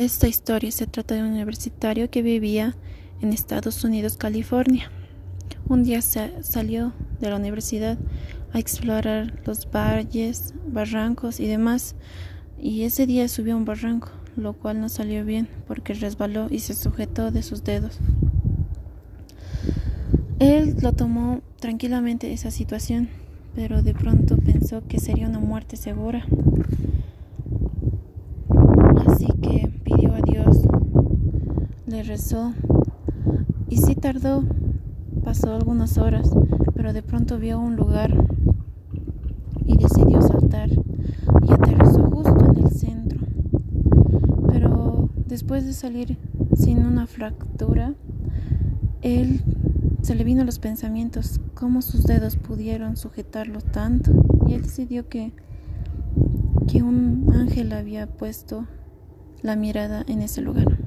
Esta historia se trata de un universitario que vivía en Estados Unidos, California. Un día salió de la universidad a explorar los valles, barrancos y demás, y ese día subió a un barranco, lo cual no salió bien porque resbaló y se sujetó de sus dedos. Él lo tomó tranquilamente esa situación, pero de pronto pensó que sería una muerte segura. Así que pidió a Dios, le rezó y sí tardó, pasó algunas horas, pero de pronto vio un lugar y decidió saltar y aterrizó justo en el centro. Pero después de salir sin una fractura, él se le vino los pensamientos cómo sus dedos pudieron sujetarlo tanto y él decidió que que un ángel había puesto la mirada en ese lugar.